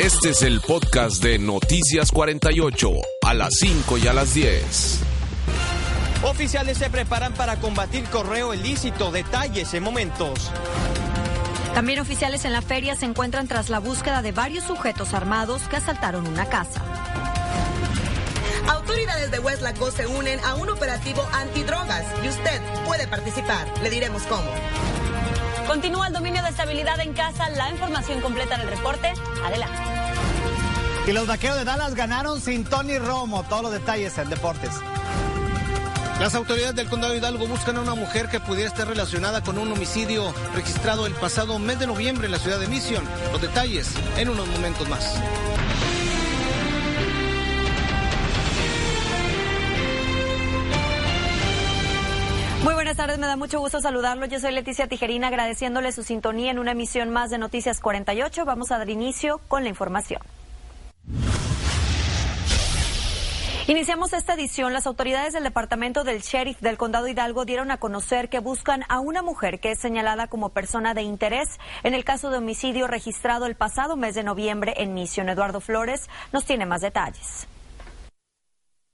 Este es el podcast de Noticias 48, a las 5 y a las 10. Oficiales se preparan para combatir correo ilícito. Detalles en momentos. También oficiales en la feria se encuentran tras la búsqueda de varios sujetos armados que asaltaron una casa. Autoridades de Westlaco se unen a un operativo antidrogas y usted puede participar. Le diremos cómo. Continúa el dominio de estabilidad en casa. La información completa del reporte. Adelante. Y los vaqueros de Dallas ganaron sin Tony Romo. Todos los detalles en deportes. Las autoridades del condado de Hidalgo buscan a una mujer que pudiera estar relacionada con un homicidio registrado el pasado mes de noviembre en la ciudad de Mission. Los detalles en unos momentos más. Muy buenas tardes, me da mucho gusto saludarlo. Yo soy Leticia Tijerina, agradeciéndole su sintonía en una emisión más de Noticias 48. Vamos a dar inicio con la información. Iniciamos esta edición. Las autoridades del Departamento del Sheriff del Condado Hidalgo dieron a conocer que buscan a una mujer que es señalada como persona de interés en el caso de homicidio registrado el pasado mes de noviembre en Misión. Eduardo Flores nos tiene más detalles.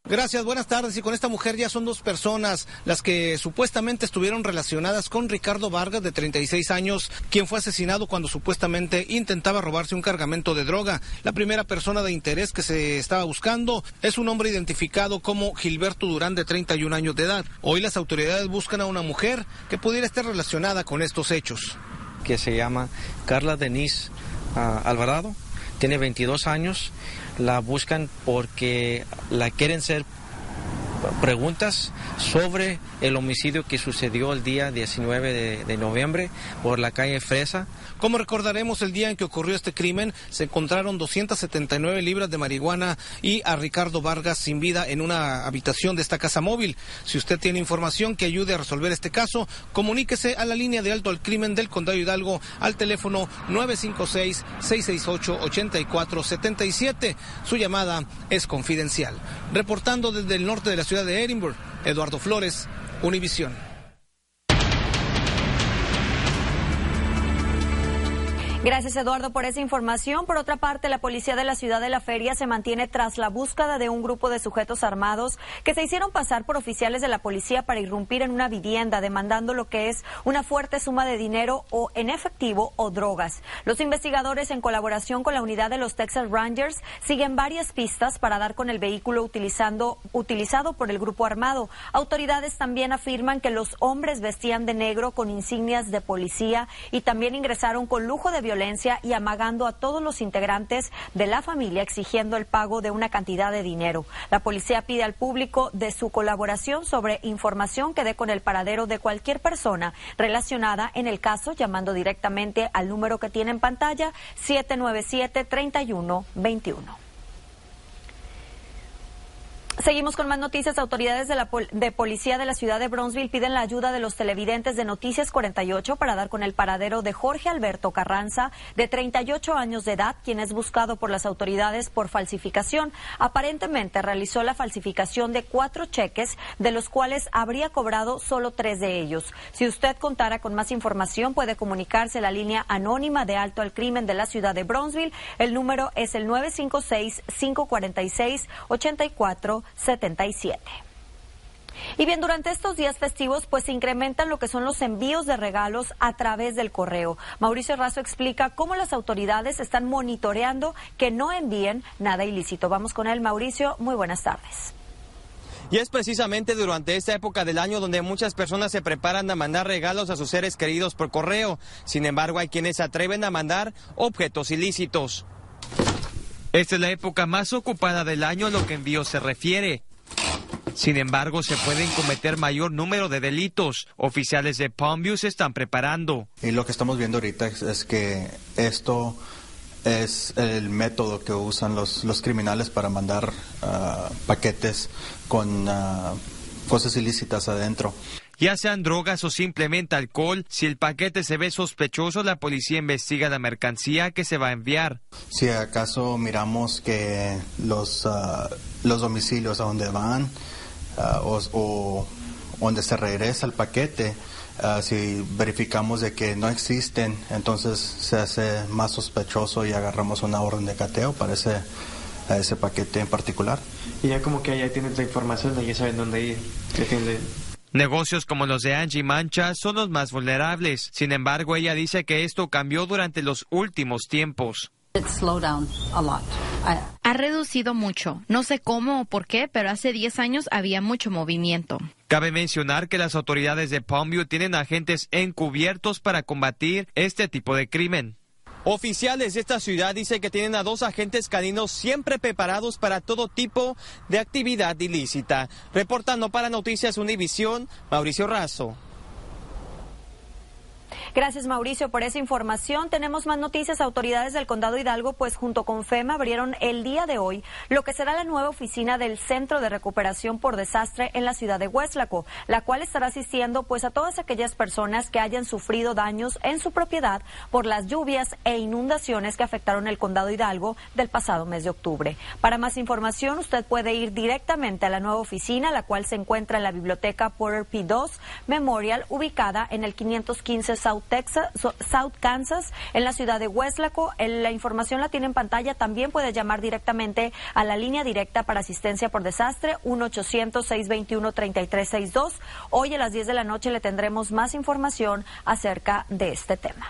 Gracias, buenas tardes. Y con esta mujer ya son dos personas las que supuestamente estuvieron relacionadas con Ricardo Vargas, de 36 años, quien fue asesinado cuando supuestamente intentaba robarse un cargamento de droga. La primera persona de interés que se estaba buscando es un hombre identificado como Gilberto Durán, de 31 años de edad. Hoy las autoridades buscan a una mujer que pudiera estar relacionada con estos hechos. Que se llama Carla Denise uh, Alvarado, tiene 22 años la buscan porque la quieren ser preguntas sobre el homicidio que sucedió el día 19 de, noviembre por la calle Fresa. Como recordaremos, el día en que ocurrió este crimen, se encontraron 279 libras de marihuana y a Ricardo Vargas sin vida en una habitación de esta casa móvil. Si usted tiene información que ayude a resolver este caso, comuníquese a la línea de alto al crimen del Condado Hidalgo al teléfono 956-668-8477. Su llamada es confidencial. Reportando desde el norte de la ciudad de Edinburgh, Eduardo Flores, Univisión. Gracias, Eduardo, por esa información. Por otra parte, la policía de la ciudad de la Feria se mantiene tras la búsqueda de un grupo de sujetos armados que se hicieron pasar por oficiales de la policía para irrumpir en una vivienda, demandando lo que es una fuerte suma de dinero o en efectivo o drogas. Los investigadores, en colaboración con la unidad de los Texas Rangers, siguen varias pistas para dar con el vehículo utilizando, utilizado por el grupo armado. Autoridades también afirman que los hombres vestían de negro con insignias de policía y también ingresaron con lujo de violencia y amagando a todos los integrantes de la familia exigiendo el pago de una cantidad de dinero. La policía pide al público de su colaboración sobre información que dé con el paradero de cualquier persona relacionada en el caso llamando directamente al número que tiene en pantalla 797 3121. Seguimos con más noticias. Autoridades de la pol de policía de la ciudad de Bronzeville piden la ayuda de los televidentes de Noticias 48 para dar con el paradero de Jorge Alberto Carranza, de 38 años de edad, quien es buscado por las autoridades por falsificación. Aparentemente realizó la falsificación de cuatro cheques, de los cuales habría cobrado solo tres de ellos. Si usted contara con más información, puede comunicarse a la línea anónima de alto al crimen de la ciudad de Bronzeville. El número es el 956 546 84 77. Y bien, durante estos días festivos, pues se incrementan lo que son los envíos de regalos a través del correo. Mauricio Razo explica cómo las autoridades están monitoreando que no envíen nada ilícito. Vamos con él, Mauricio. Muy buenas tardes. Y es precisamente durante esta época del año donde muchas personas se preparan a mandar regalos a sus seres queridos por correo. Sin embargo, hay quienes se atreven a mandar objetos ilícitos. Esta es la época más ocupada del año a lo que envío se refiere. Sin embargo, se pueden cometer mayor número de delitos. Oficiales de Palmview se están preparando. Y lo que estamos viendo ahorita es, que esto es el método que usan los, los criminales para mandar ah, paquetes con ah, cosas ilícitas adentro. Ya sean drogas o simplemente alcohol, si el paquete se ve sospechoso, la policía investiga la mercancía que se va a enviar. Si acaso miramos que los, ah, los domicilios a donde van o, o donde se regresa el paquete, Ah, si verificamos de que no existen, entonces se hace más sospechoso y agarramos una orden de cateo para ese, ese paquete en particular. Y ya como que ya tienes la información, ya saben dónde ir. Negocios como los de Angie Mancha son los más vulnerables. Sin embargo, ella dice que esto cambió durante los últimos tiempos. Ha reducido mucho. No sé cómo o por qué, pero hace 10 años había mucho movimiento. Cabe mencionar que las autoridades de Palmview tienen agentes encubiertos para combatir este tipo de crimen. Oficiales de esta ciudad dicen que tienen a dos agentes caninos siempre preparados para todo tipo de actividad ilícita. Reportando para Noticias Univisión, Mauricio Razo. Gracias, Mauricio, por esa información. Tenemos más noticias. Autoridades del Condado Hidalgo, pues junto con FEMA, abrieron el día de hoy lo que será la nueva oficina del Centro de Recuperación por Desastre en la ciudad de Hueslaco, la cual estará asistiendo pues a todas aquellas personas que hayan sufrido daños en su propiedad por las lluvias e inundaciones que afectaron el Condado Hidalgo del pasado mes de octubre. Para más información, usted puede ir directamente a la nueva oficina, la cual se encuentra en la biblioteca Porter P2 Memorial, ubicada en el 515 South Texas, South Kansas, en la ciudad de Weslaco. La información la tiene en pantalla. También puede llamar directamente a la línea directa para asistencia por desastre, 1-800-621-3362. Hoy a las 10 de la noche le tendremos más información acerca de este tema.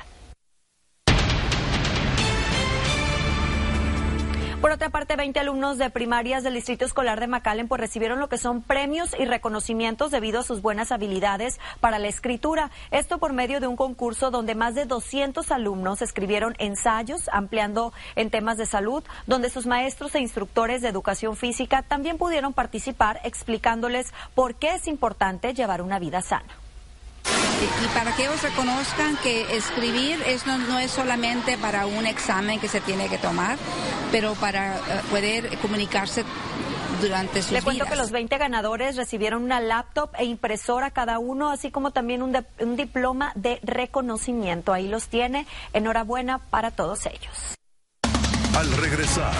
Por otra parte, 20 alumnos de primarias del Distrito Escolar de McAllen pues recibieron lo que son premios y reconocimientos debido a sus buenas habilidades para la escritura. Esto por medio de un concurso donde más de 200 alumnos escribieron ensayos ampliando en temas de salud, donde sus maestros e instructores de educación física también pudieron participar explicándoles por qué es importante llevar una vida sana y para que ellos reconozcan que escribir es, no, es solamente para un examen que se tiene que tomar, pero para eh, poder comunicarse durante sus Le cuento que los 20 ganadores recibieron una laptop e impresora cada uno, así como también un, un diploma de reconocimiento. Ahí los tiene. Enhorabuena para todos ellos. Al regresar.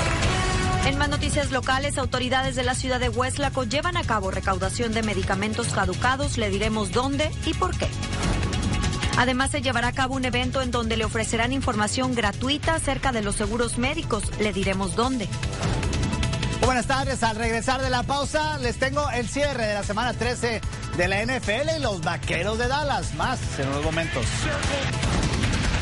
En más noticias locales, autoridades de la ciudad de Hueslaco llevan a cabo recaudación de medicamentos caducados. Le diremos dónde y por qué. Además, se llevará a cabo un evento en donde le ofrecerán información gratuita acerca de los seguros médicos. Le diremos dónde. Buenas tardes. Al regresar de la pausa, les tengo el cierre de la semana 13 de la NFL y los vaqueros de Dallas. Más en unos momentos.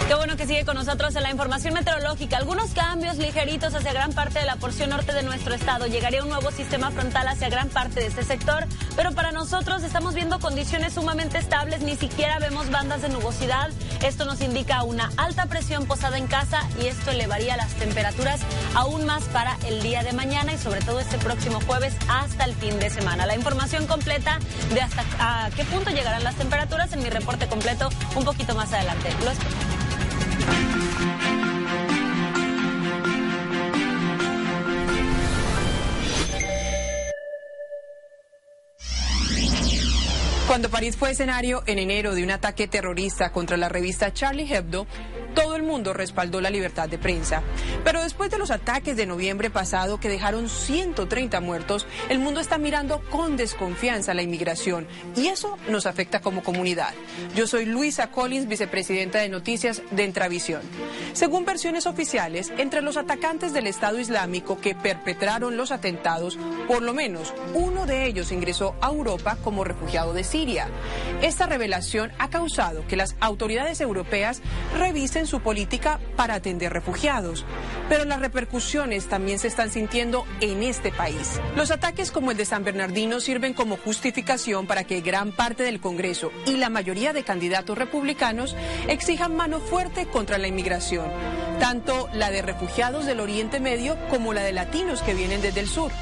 Qué bueno que sigue con nosotros en la información meteorológica. Algunos cambios ligeritos hacia gran parte de la porción norte de nuestro estado. Llegaría un nuevo sistema frontal hacia gran parte de este sector, pero para nosotros estamos viendo condiciones sumamente estables, ni siquiera vemos bandas de nubosidad. Esto nos indica una alta presión posada en casa y esto elevaría las temperaturas aún más para el día de mañana y sobre todo este próximo jueves hasta el fin de semana. La información completa de hasta a qué punto llegarán las temperaturas en mi reporte completo un poquito más adelante. Lo espero. Cuando París fue escenario en enero de un ataque terrorista contra la revista Charlie Hebdo, todo el mundo respaldó la libertad de prensa. Pero después de los ataques de noviembre pasado que dejaron 130 muertos, el mundo está mirando con desconfianza la inmigración y eso nos afecta como comunidad. Yo soy Luisa Collins, vicepresidenta de Noticias de Entravisión. Según versiones oficiales, entre los atacantes del Estado Islámico que perpetraron los atentados, por lo menos uno de ellos ingresó a Europa como refugiado de Siria. Esta revelación ha causado que las autoridades europeas revisen su política para atender refugiados, pero las repercusiones también se están sintiendo en este país. Los ataques como el de San Bernardino sirven como justificación para que gran parte del Congreso y la mayoría de candidatos republicanos exijan mano fuerte contra la inmigración, tanto la de refugiados del Oriente Medio como la de latinos que vienen desde el sur.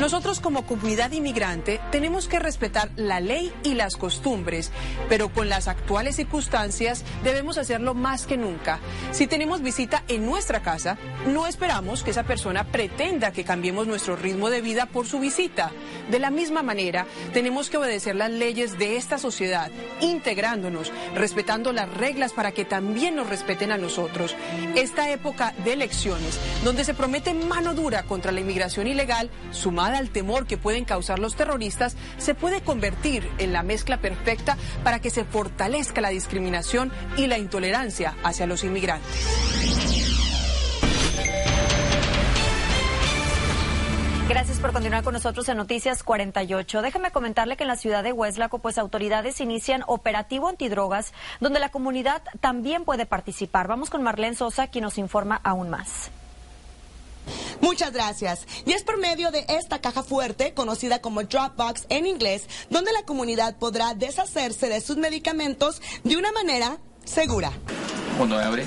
Nosotros como comunidad inmigrante tenemos que respetar la ley y las costumbres, pero con las actuales circunstancias debemos hacerlo más que nunca. Si tenemos visita en nuestra casa, no esperamos que esa persona pretenda que cambiemos nuestro ritmo de vida por su visita. De la misma manera, tenemos que obedecer las leyes de esta sociedad, integrándonos, respetando las reglas para que también nos respeten a nosotros. Esta época de elecciones, donde se promete mano dura contra la inmigración ilegal, al temor que pueden causar los terroristas, se puede convertir en la mezcla perfecta para que se fortalezca la discriminación y la intolerancia hacia los inmigrantes. Gracias por continuar con nosotros en Noticias 48. Déjeme comentarle que en la ciudad de Hueslaco, pues autoridades inician operativo antidrogas, donde la comunidad también puede participar. Vamos con Marlene Sosa, quien nos informa aún más. Muchas gracias. Y es por medio de esta caja fuerte, conocida como Dropbox en inglés, donde la comunidad podrá deshacerse de sus medicamentos de una manera segura. Cuando abre,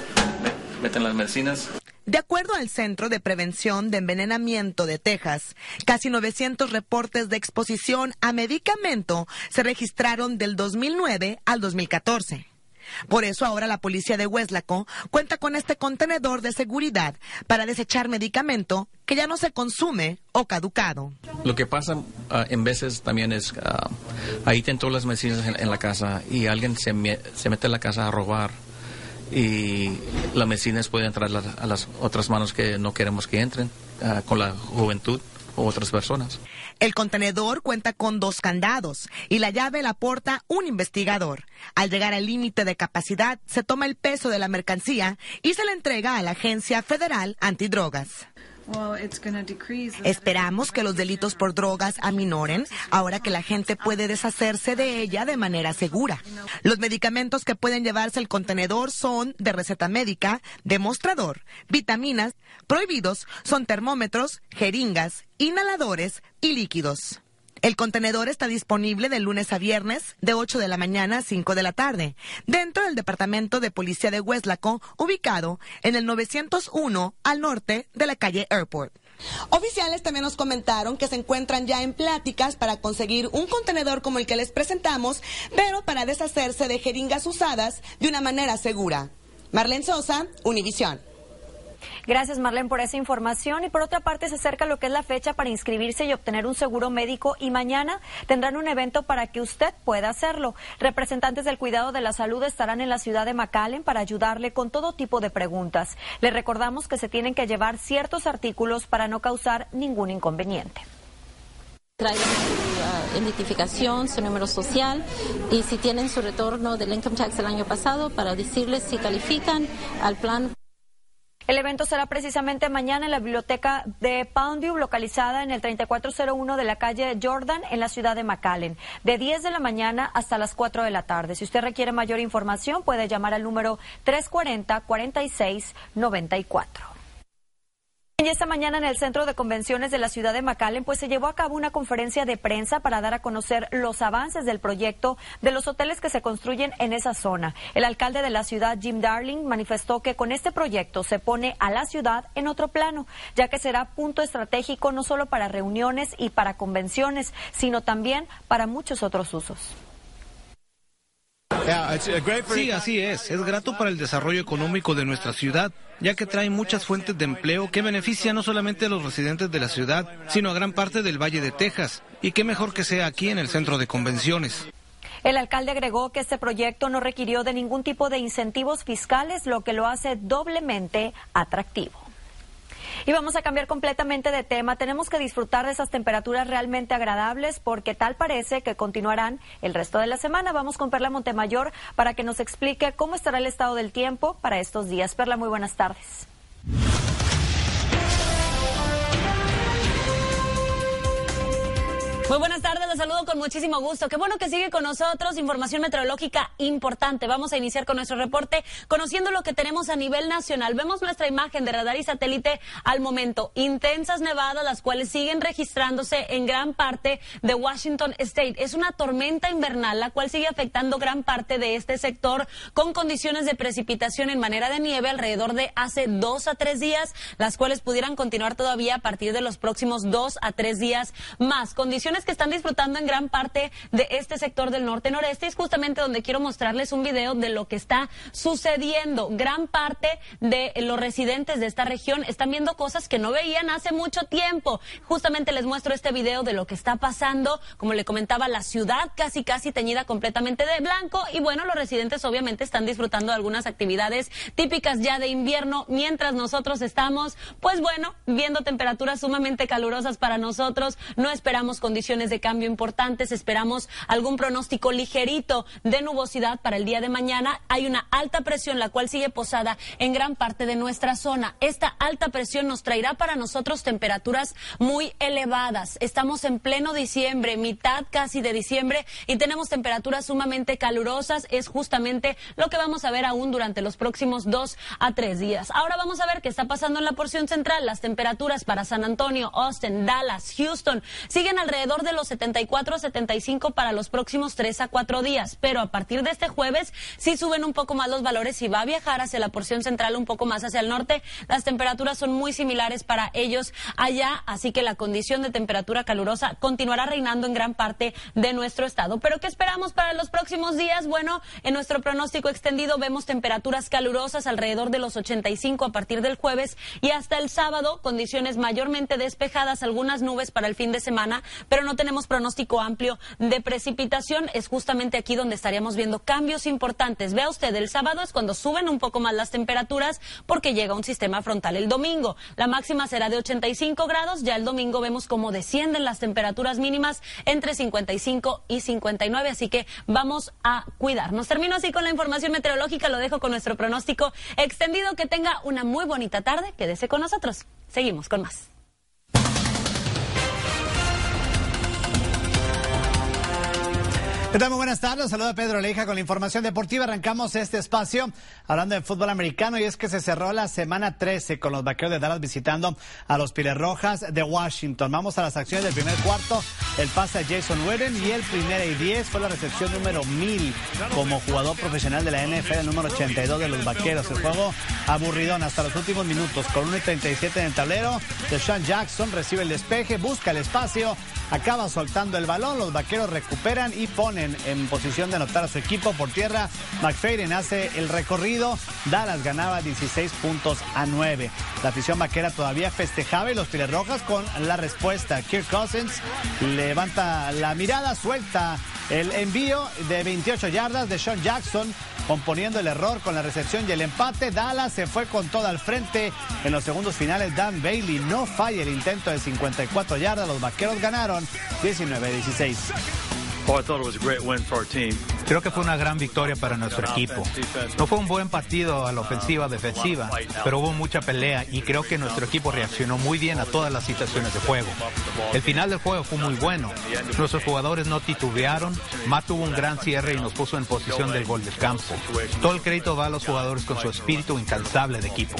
meten las medicinas. De acuerdo al Centro de Prevención de Envenenamiento de Texas, casi 900 reportes de exposición a medicamento se registraron del 2009 al 2014. Por eso ahora la policía de Hueslaco cuenta con este contenedor de seguridad para desechar medicamento que ya no se consume o caducado. Lo que pasa ah, en veces también es, uh, ahí tienen todas las medicinas en, la casa y alguien se, se mete en la casa a robar y las medicinas pueden entrar a las otras manos que no queremos que entren, ah, con la juventud o otras personas. El contenedor cuenta con dos candados y la llave la porta un investigador. Al llegar al límite de capacidad, se toma el peso de la mercancía y se le entrega a la Agencia Federal Antidrogas. Esperamos que los delitos por drogas aminoren ahora que la gente puede deshacerse de ella de manera segura. Los medicamentos que pueden llevarse el contenedor son de receta médica, demostrador, vitaminas, prohibidos son termómetros, jeringas, inhaladores y líquidos. El contenedor está disponible de lunes a viernes de 8 de la mañana a 5 de la tarde, dentro del Departamento de Policía de Hueslaco, ubicado en el 901 al norte de la calle Airport. Oficiales también nos comentaron que se encuentran ya en pláticas para conseguir un contenedor como el que les presentamos, pero para deshacerse de jeringas usadas de una manera segura. Marlene Sosa, Univisión. Gracias, Marlene, por esa información. Y por otra parte, se acerca lo que es la fecha para inscribirse y obtener un seguro médico. Y mañana tendrán un evento para que usted pueda hacerlo. Representantes del cuidado de la salud estarán en la ciudad de McAllen para ayudarle con todo tipo de preguntas. Le recordamos que se tienen que llevar ciertos artículos para no causar ningún inconveniente traigan su uh, identificación, su número social y si tienen su retorno del income tax del año pasado para decirles si califican al plan. El evento será precisamente mañana en la biblioteca de Poundview, localizada en el 3401 de la calle Jordan, en la ciudad de McAllen, de 10 de la mañana hasta las 4 de la tarde. Si usted requiere mayor información, puede llamar al número 340-4694. Y esta mañana en el Centro de Convenciones de la ciudad de McAllen, pues se llevó a cabo una conferencia de prensa para dar a conocer los avances del proyecto de los hoteles que se construyen en esa zona. El alcalde de la ciudad, Jim Darling, manifestó que con este proyecto se pone a la ciudad en otro plano, ya que será punto estratégico no solo para reuniones y para convenciones, sino también para muchos otros usos. Sí, así es. Es grato para el desarrollo económico de nuestra ciudad, ya que trae muchas fuentes de empleo que benefician no solamente a los residentes de la ciudad, sino a gran parte del Valle de Texas. Y qué mejor que sea aquí en el centro de convenciones. El alcalde agregó que este proyecto no requirió de ningún tipo de incentivos fiscales, lo que lo hace doblemente atractivo. Y vamos a cambiar completamente de tema. Tenemos que disfrutar de esas temperaturas realmente agradables porque tal parece que continuarán el resto de la semana. Vamos con Perla Montemayor para que nos explique cómo estará el estado del tiempo para estos días. Perla, muy buenas tardes. Muy buenas tardes, les saludo con muchísimo gusto. Qué bueno que sigue con nosotros. Información meteorológica importante. Vamos a iniciar con nuestro reporte conociendo lo que tenemos a nivel nacional. Vemos nuestra imagen de radar y satélite al momento. Intensas nevadas, las cuales siguen registrándose en gran parte de Washington State. Es una tormenta invernal, la cual sigue afectando gran parte de este sector con condiciones de precipitación en manera de nieve alrededor de hace dos a tres días, las cuales pudieran continuar todavía a partir de los próximos dos a tres días más. Condiciones que están disfrutando en gran parte de este sector del norte-noreste. Es justamente donde quiero mostrarles un video de lo que está sucediendo. Gran parte de los residentes de esta región están viendo cosas que no veían hace mucho tiempo. Justamente les muestro este video de lo que está pasando. Como le comentaba, la ciudad casi casi teñida completamente de blanco. Y bueno, los residentes obviamente están disfrutando de algunas actividades típicas ya de invierno, mientras nosotros estamos, pues bueno, viendo temperaturas sumamente calurosas para nosotros. No esperamos condiciones de cambio importantes. Esperamos algún pronóstico ligerito de nubosidad para el día de mañana. Hay una alta presión, la cual sigue posada en gran parte de nuestra zona. Esta alta presión nos traerá para nosotros temperaturas muy elevadas. Estamos en pleno diciembre, mitad casi de diciembre, y tenemos temperaturas sumamente calurosas. Es justamente lo que vamos a ver aún durante los próximos dos a tres días. Ahora vamos a ver qué está pasando en la porción central. Las temperaturas para San Antonio, Austin, Dallas, Houston siguen alrededor de los 74 75 para los próximos 3 a 4 días. Pero a partir de este jueves sí suben un poco más los valores y va a viajar hacia la porción central un poco más hacia el norte. Las temperaturas son muy similares para ellos allá, así que la condición de temperatura calurosa continuará reinando en gran parte de nuestro estado. Pero ¿qué esperamos para los próximos días? Bueno, en nuestro pronóstico extendido vemos temperaturas calurosas alrededor de los 85 a partir del jueves y hasta el sábado, condiciones mayormente despejadas, algunas nubes para el fin de semana, pero no tenemos pronóstico amplio de precipitación. Es justamente aquí donde estaríamos viendo cambios importantes. Vea usted, el sábado es cuando suben un poco más las temperaturas porque llega un sistema frontal el domingo. La máxima será de 85 grados. Ya el domingo vemos cómo descienden las temperaturas mínimas entre 55 y 59. Así que vamos a cuidarnos. Termino así con la información meteorológica. Lo dejo con nuestro pronóstico extendido. Que tenga una muy bonita tarde. Quédese con nosotros. Seguimos con más. ¿Qué tal? Muy buenas tardes. Saluda Pedro Leija con la información deportiva. Arrancamos este espacio hablando de fútbol americano y es que se cerró la semana 13 con los vaqueros de Dallas visitando a los Piles Rojas de Washington. Vamos a las acciones del primer cuarto. El pase a Jason Witten y el primer y 10 fue la recepción número 1000 como jugador profesional de la NFL, el número 82 de los vaqueros. El juego aburridón hasta los últimos minutos con 1.37 en el tablero. Deshaun Jackson recibe el despeje, busca el espacio, acaba soltando el balón. Los vaqueros recuperan y ponen en, posición de anotar a su equipo por tierra. McFadden hace el recorrido. Dallas ganaba 16 puntos a 9. La afición vaquera todavía festejaba y los Rojas con la respuesta. Kirk Cousins levanta la mirada, suelta el envío de 28 yardas de Sean Jackson componiendo el error con la recepción y el empate. Dallas se fue con todo al frente. En los segundos finales, Dan Bailey no falla el intento de 54 yardas. Los vaqueros ganaron 19-16. Creo que fue una gran victoria para nuestro equipo. No fue un buen partido a la ofensiva, defensiva, pero hubo mucha pelea y creo que nuestro equipo reaccionó muy bien a todas las situaciones de juego. El final del juego fue muy bueno. Nuestros jugadores no titubearon. Matt tuvo un gran cierre y nos puso en posición del gol del campo. Todo el crédito va a los jugadores con su espíritu incansable de equipo.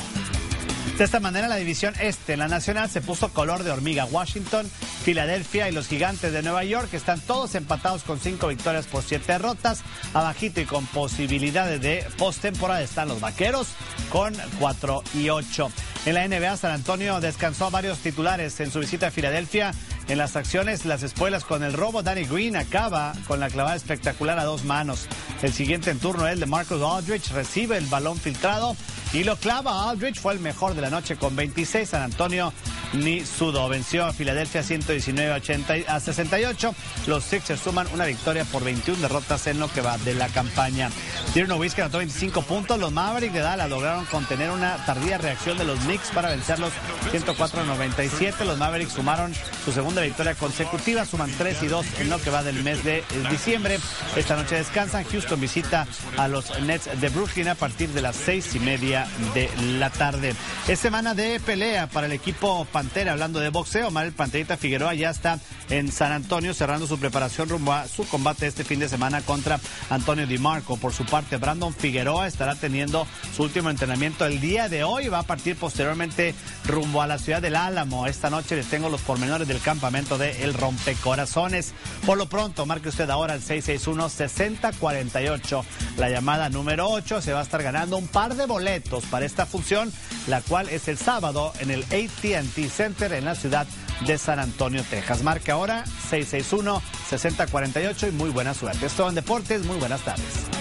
De esta manera, la división este la nacional se puso color de hormiga. Washington, Filadelfia y los gigantes de Nueva York están todos empatados con cinco victorias por siete derrotas. Abajito y con posibilidades de postemporada están los vaqueros con cuatro y ocho. En la NBA, San Antonio descansó a varios titulares en su visita a Filadelfia. En las acciones, las espuelas con el robo, Danny Green acaba con la clavada espectacular a dos manos. El siguiente en turno, el de Marcus Aldrich, recibe el balón filtrado y lo clava. Aldrich fue el mejor de la noche con 26. San Antonio ni sudo. Venció a Filadelfia 119 a 68. Los Sixers suman una victoria por 21 derrotas en lo que va de la campaña. Dirk Nowitzki anotó 25 puntos. Los Mavericks de Dallas lograron contener una tardía reacción de los Knicks para vencerlos 104 a 97. Los Mavericks sumaron su segunda victoria consecutiva. Suman 3 y 2 en lo que va del mes de diciembre. Esta noche descansan. Houston visita a los Nets de Brooklyn a partir de las 6 y media de la tarde. Es semana de pelea para el equipo Pantera. Hablando de boxeo, Mar el Panterita Figueroa ya está en San Antonio cerrando su preparación rumbo a su combate este fin de semana contra Antonio Di Marco. Por su parte, Brandon Figueroa estará teniendo su último entrenamiento el día de hoy. Va a partir posteriormente rumbo a la ciudad del Álamo. Esta noche les tengo los pormenores del campamento de El Rompecorazones. Por lo pronto, marque usted ahora el 661-6048. La llamada número 8 se va a estar ganando un par de boletos para esta función, la cual es el sábado en el ATT Center en la ciudad de San Antonio, Texas. Marque ahora 661-6048 y muy buena suerte. Esto en Deportes, muy buenas tardes.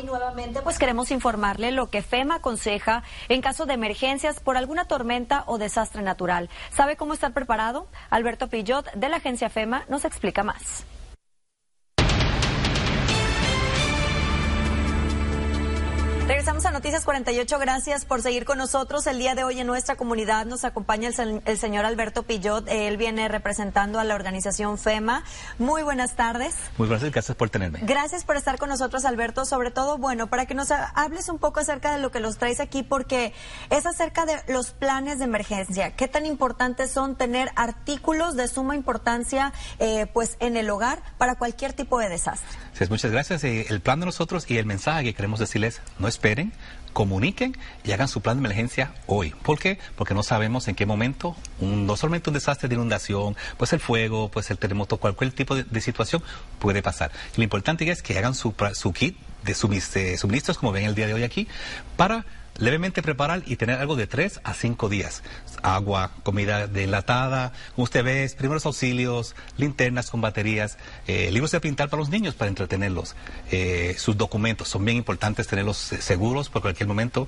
Hoy nuevamente pues queremos informarle lo que FEMA aconseja en caso de emergencias por alguna tormenta o desastre natural. ¿Sabe cómo estar preparado? Alberto Pillot de la agencia FEMA nos explica más. A Noticias 48. Gracias por seguir con nosotros. El día de hoy en nuestra comunidad nos acompaña el, el, señor Alberto Pillot. Él viene representando a la organización FEMA. Muy buenas tardes. Muy buenas, gracias por tenerme. Gracias por estar con nosotros, Alberto. Sobre todo, bueno, para que nos hables un poco acerca de lo que los traes aquí, porque es acerca de los planes de emergencia. ¿Qué tan importantes son tener artículos de suma importancia, eh, pues, en el hogar para cualquier tipo de desastre? Sí, muchas gracias. Eh, el plan de nosotros y el mensaje que queremos decirles no es esperen, comuniquen y hagan su plan de emergencia hoy. ¿Por qué? Porque no sabemos en qué momento, un, no solamente un desastre de inundación, pues el fuego, pues el terremoto, cualquier tipo de, situación puede pasar. Lo importante es que hagan su, su kit de suministros, como ven el día de hoy aquí, para levemente preparar y tener algo de tres a cinco días. Agua, comida delatada, como usted ve, primeros auxilios, linternas con baterías, eh, libros de pintar para los niños para entretenerlos. Eh, sus documentos son bien importantes tenerlos seguros por cualquier momento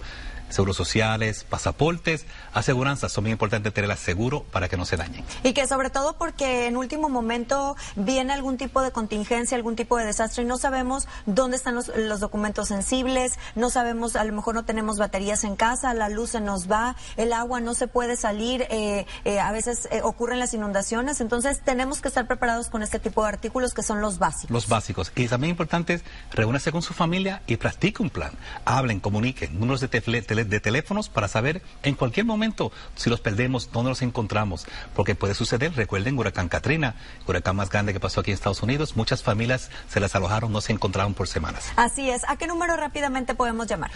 seguros sociales, pasaportes, aseguranzas. Son muy importantes tenerlas seguro para que no se dañen. Y que sobre todo porque en último momento viene algún tipo de contingencia, algún tipo de desastre y no sabemos dónde están los, los documentos sensibles, no sabemos, a lo mejor no tenemos baterías en casa, la luz se nos va, el agua no se puede salir, eh, eh, a veces eh, ocurren las inundaciones. Entonces tenemos que estar preparados con este tipo de artículos que son los básicos. Los básicos. Y también importante es reúnase con su familia y practique un plan. Hablen, comuniquen, números de teléfono de teléfonos para saber en cualquier momento si los perdemos, dónde los encontramos, porque puede suceder, recuerden, huracán Katrina, huracán más grande que pasó aquí en Estados Unidos, muchas familias se las alojaron, no se encontraron por semanas. Así es, ¿a qué número rápidamente podemos llamar?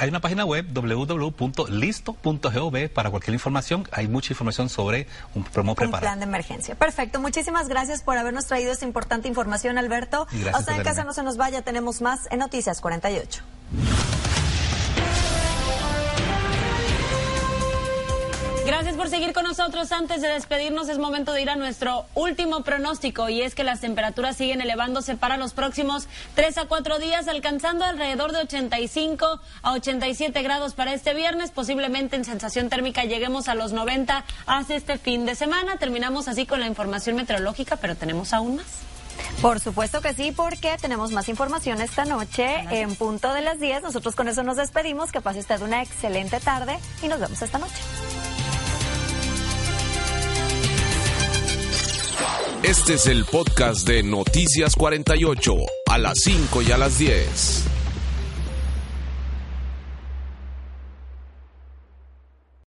Hay una página web www.listo.gov para cualquier información, hay mucha información sobre un promo preparado. Un plan de emergencia. Perfecto, muchísimas gracias por habernos traído esta importante información, Alberto. Hasta en casa no se nos vaya, tenemos más en Noticias 48. Gracias por seguir con nosotros. Antes de despedirnos es momento de ir a nuestro último pronóstico y es que las temperaturas siguen elevándose para los próximos 3 a 4 días, alcanzando alrededor de 85 a 87 grados para este viernes. Posiblemente en sensación térmica lleguemos a los 90 hacia este fin de semana. Terminamos así con la información meteorológica, pero tenemos aún más. Por supuesto que sí, porque tenemos más información esta noche en punto de las 10. Nosotros con eso nos despedimos. Que pase usted una excelente tarde y nos vemos esta noche. Este es el podcast de Noticias 48, a las 5 y a las 10.